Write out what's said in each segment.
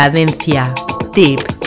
Cadencia Deep.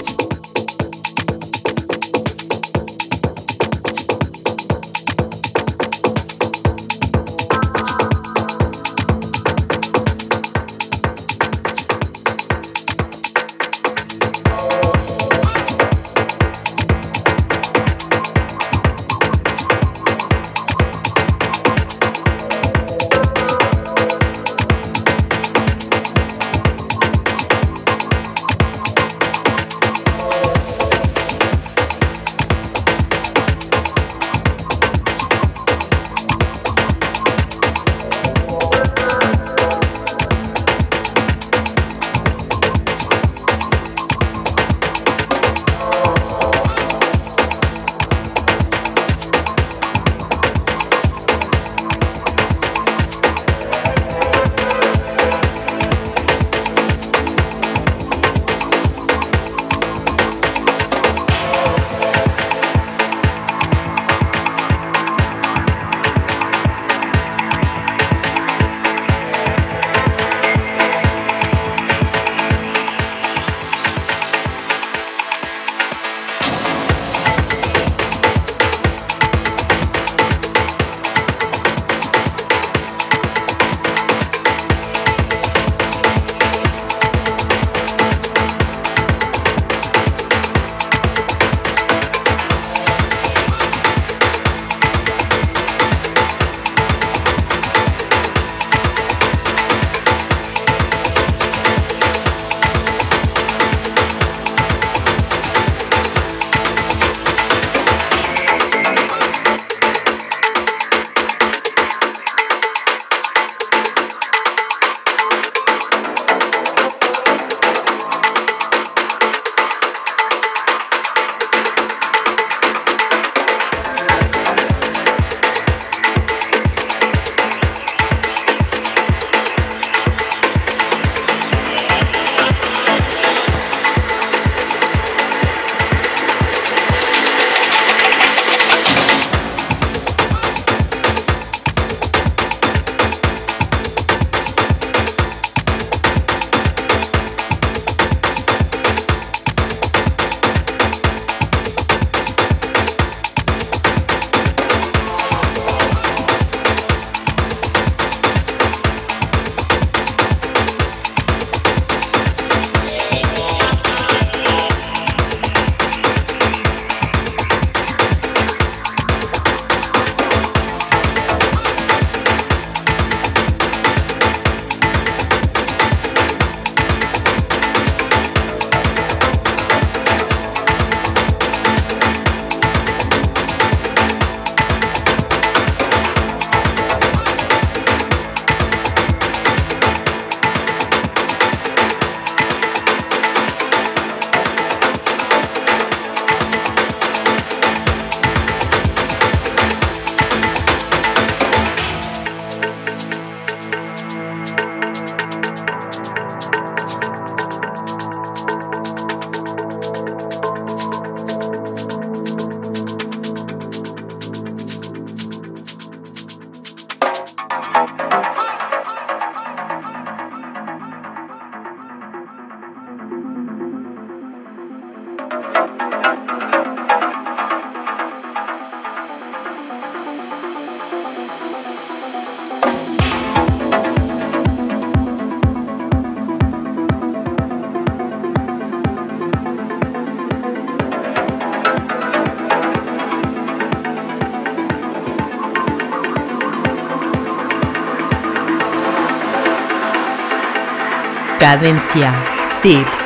Cadencia. Tip.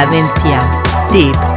Cadencia. Tip.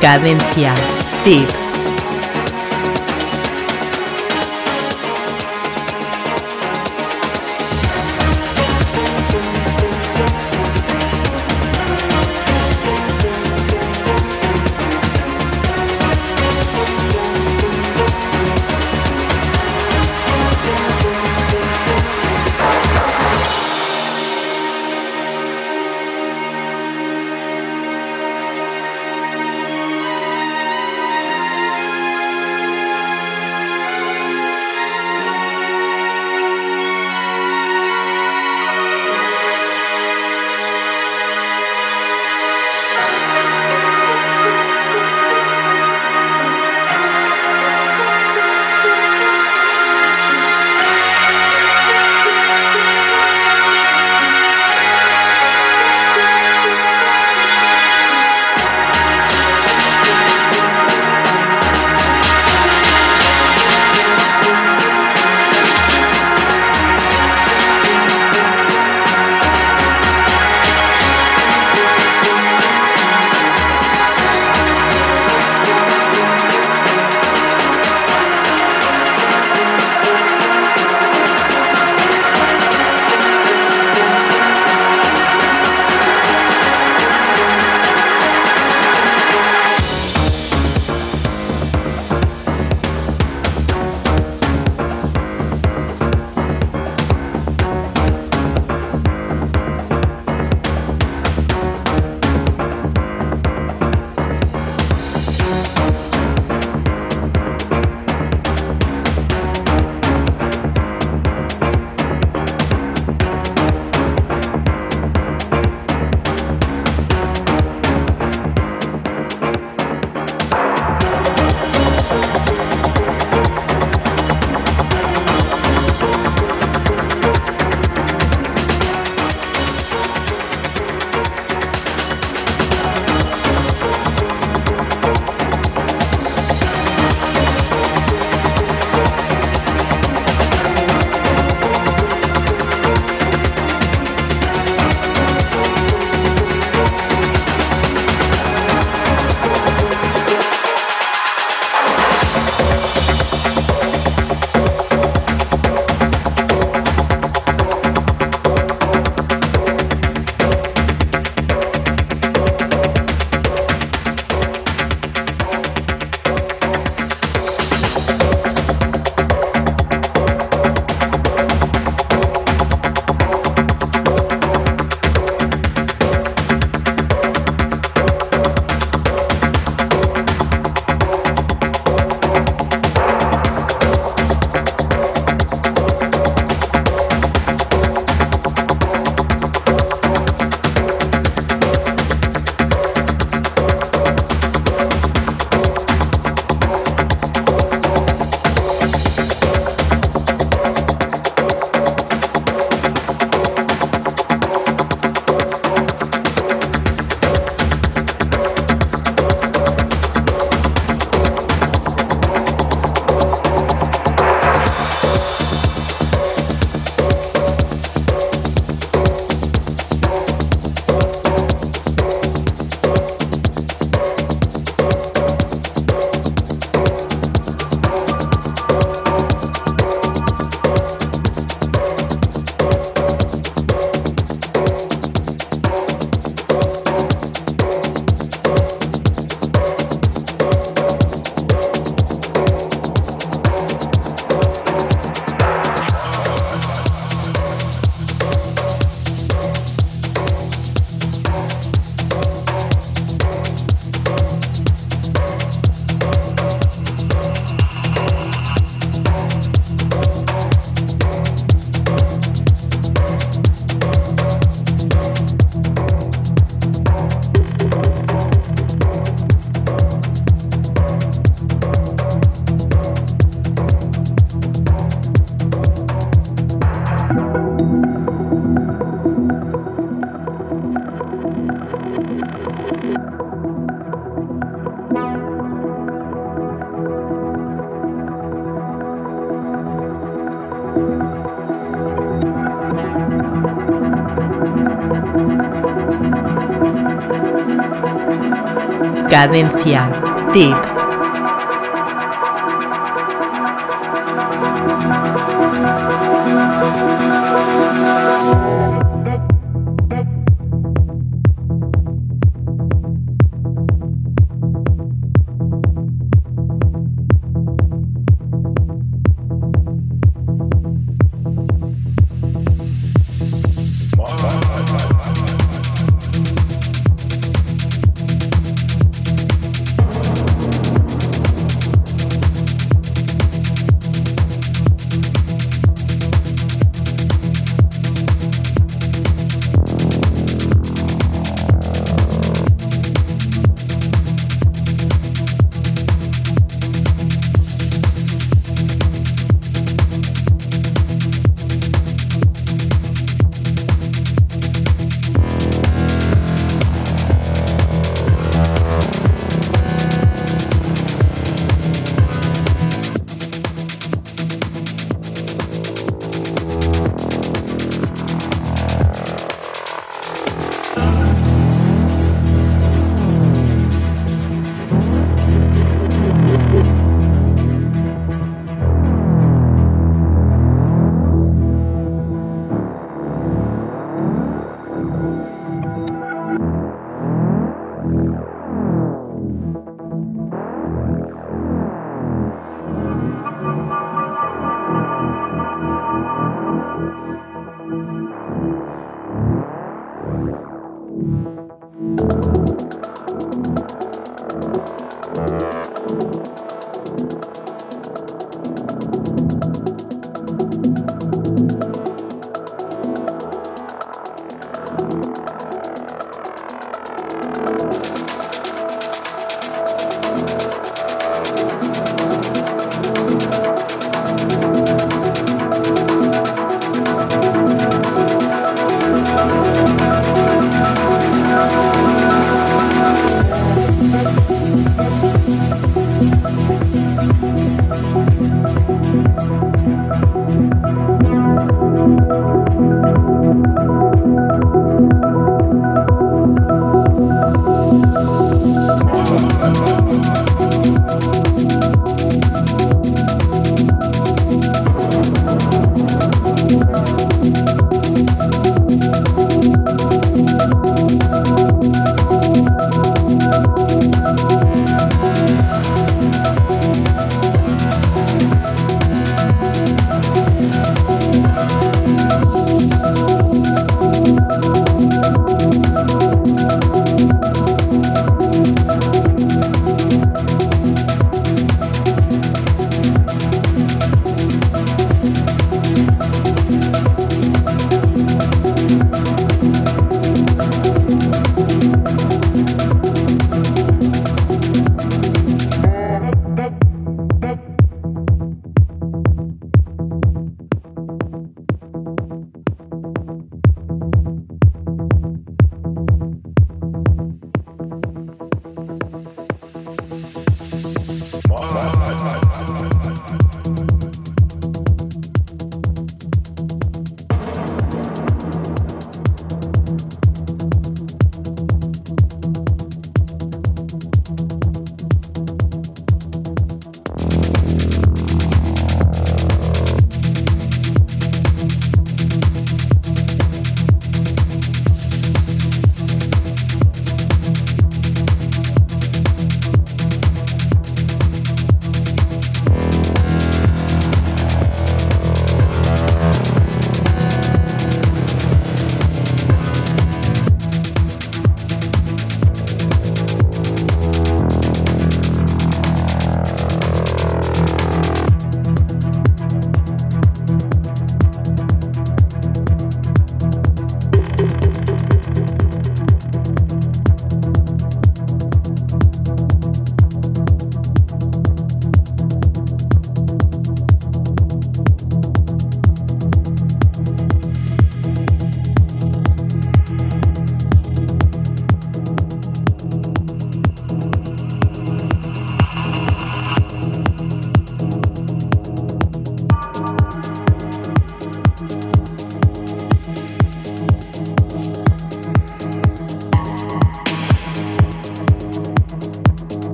Cadencia. Tip. Cadencia. Tip.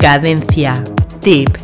Cadencia. Tip.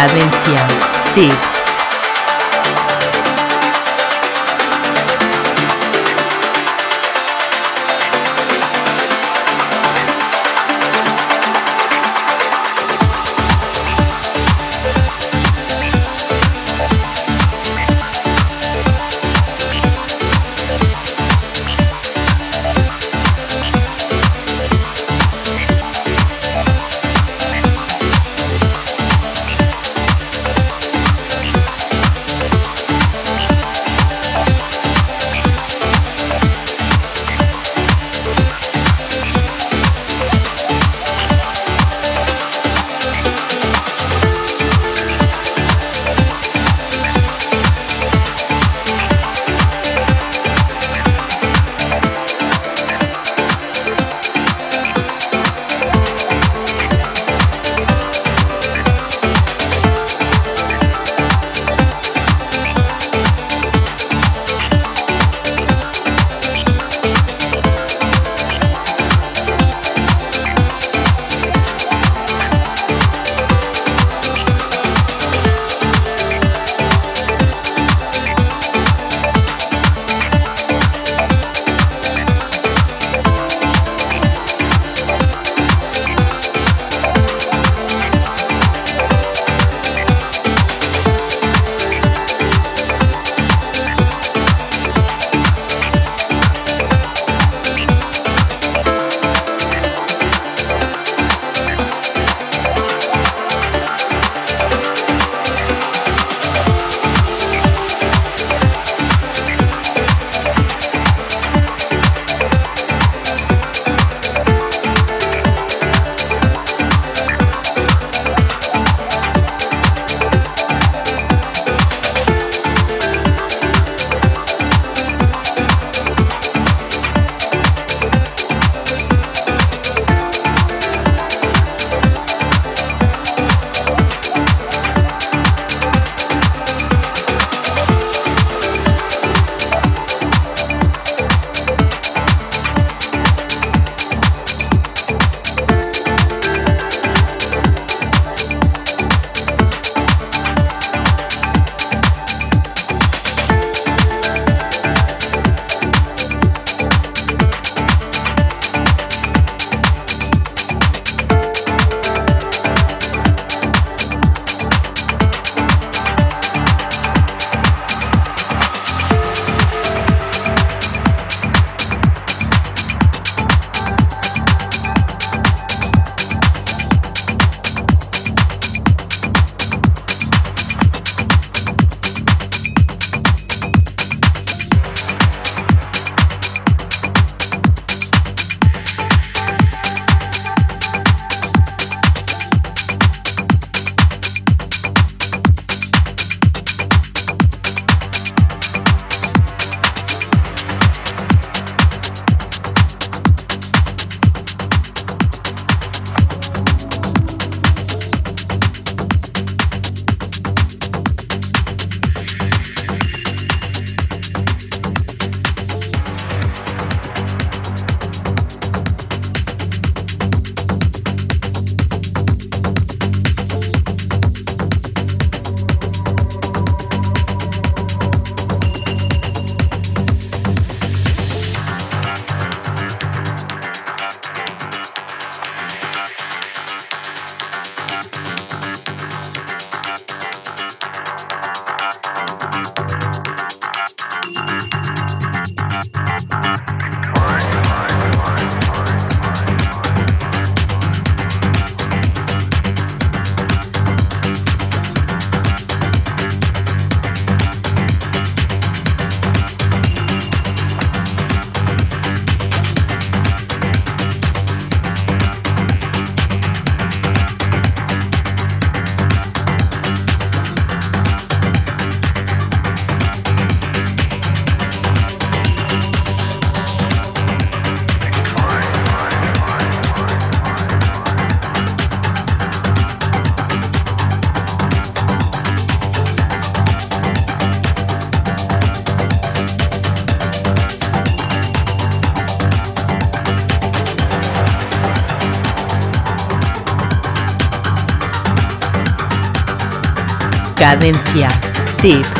Cadencia. Tip. Cadencia. Tip.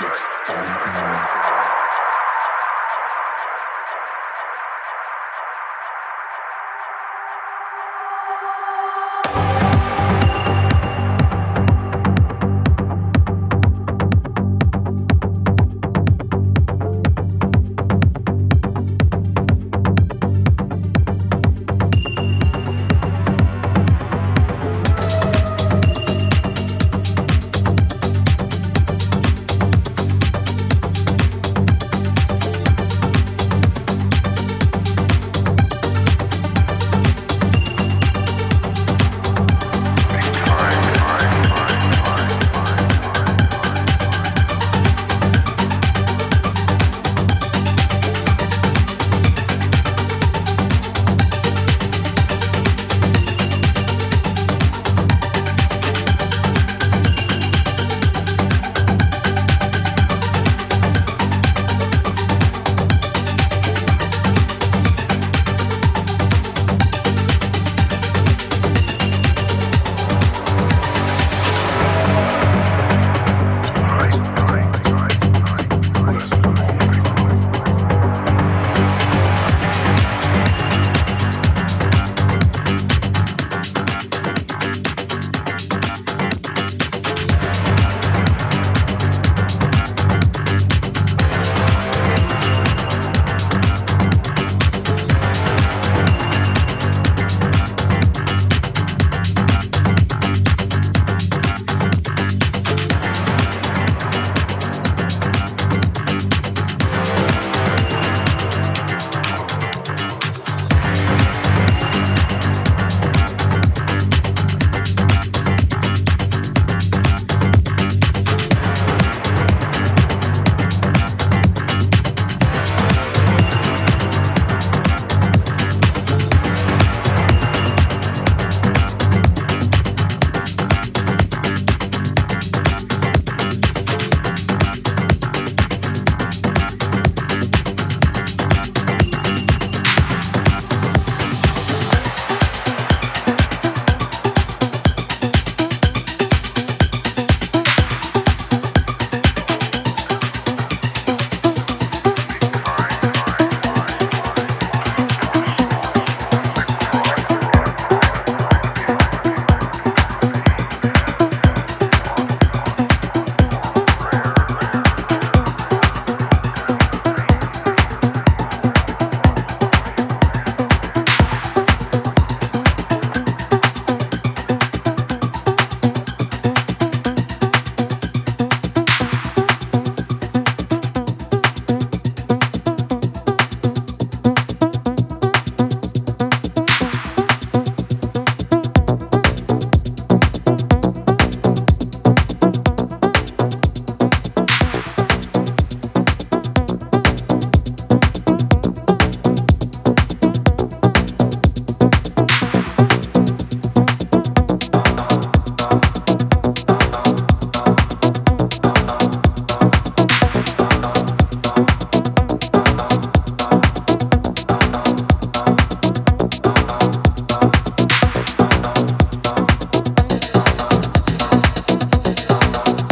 Let's all ignore.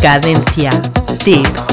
Cadencia. Tip.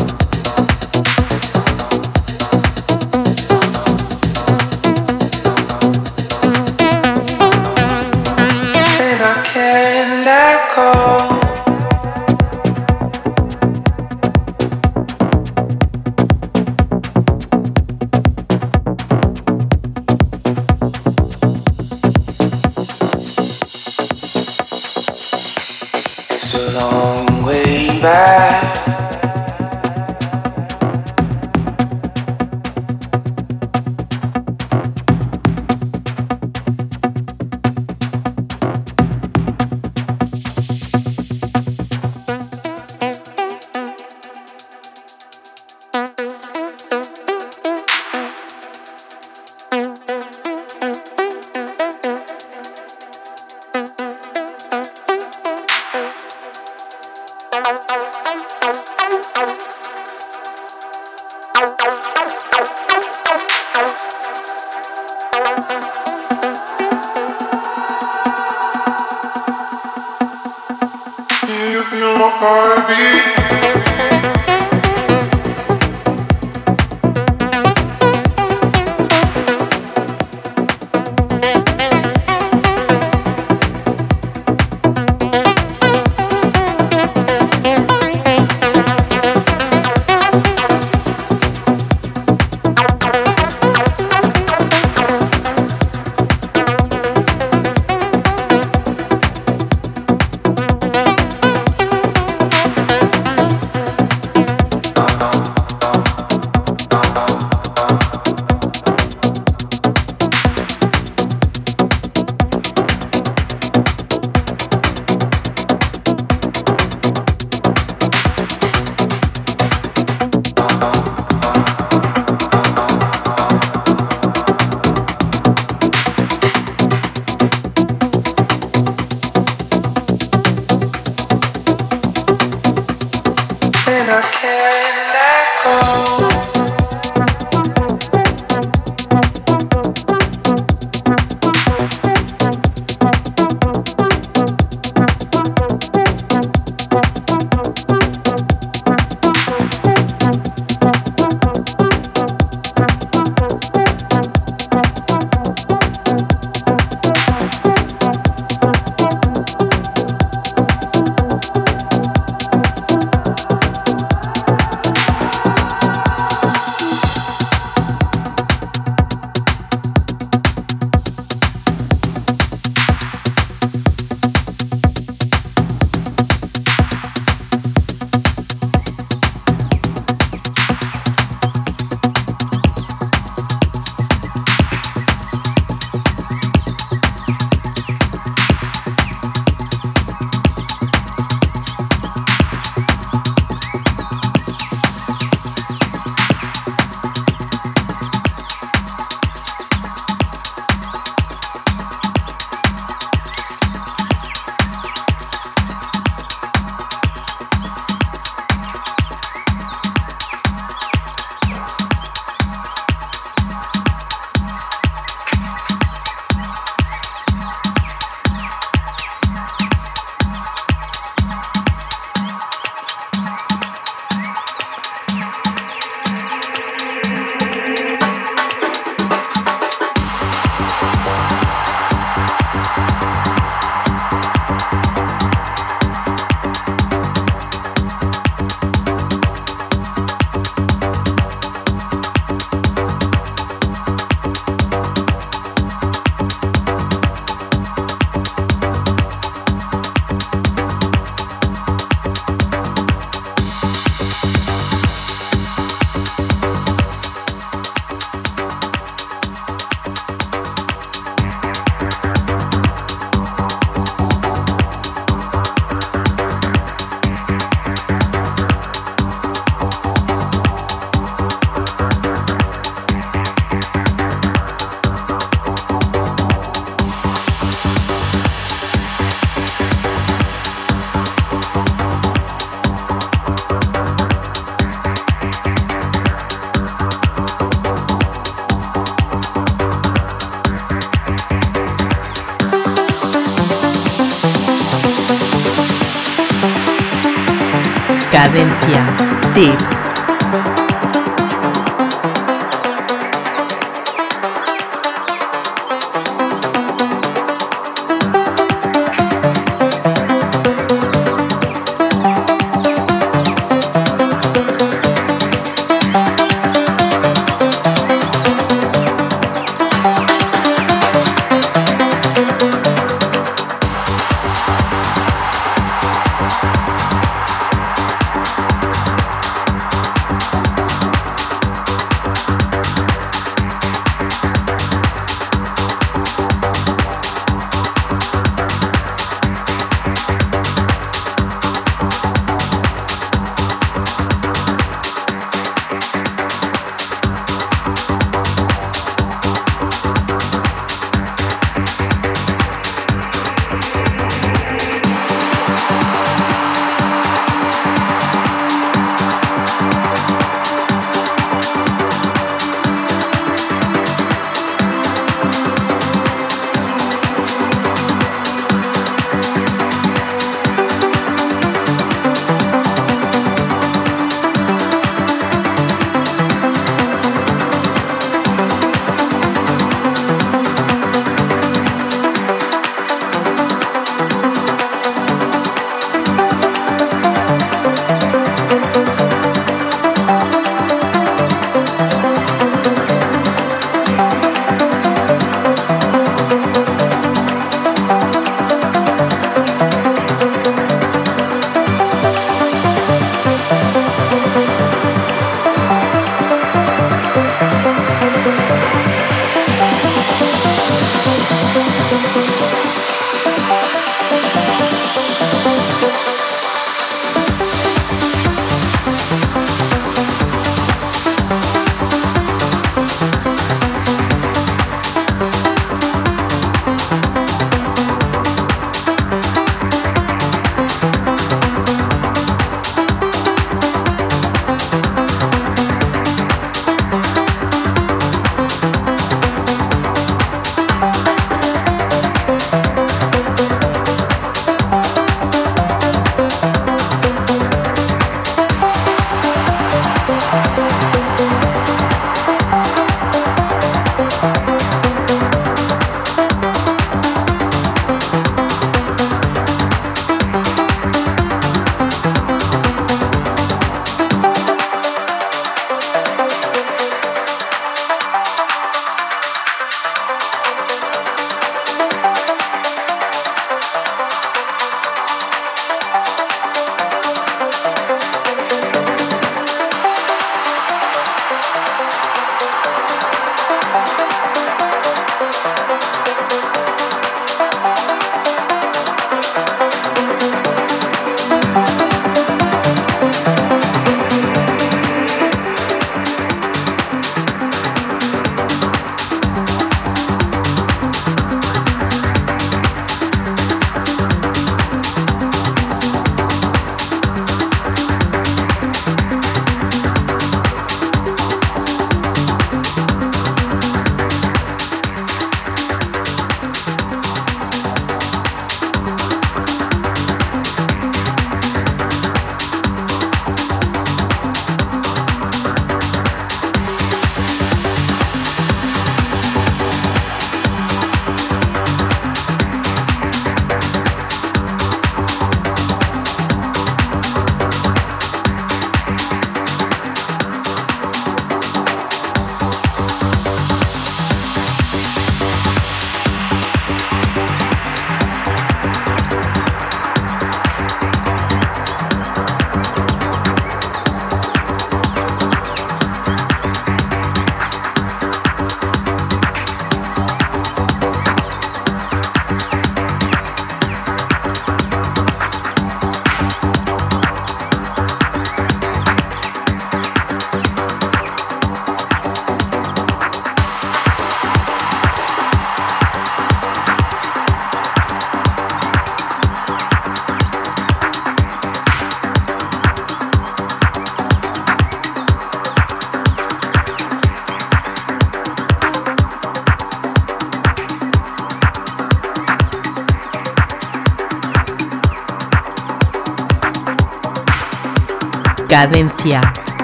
Cadencia.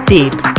Tip.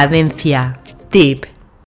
Cadencia. Tip.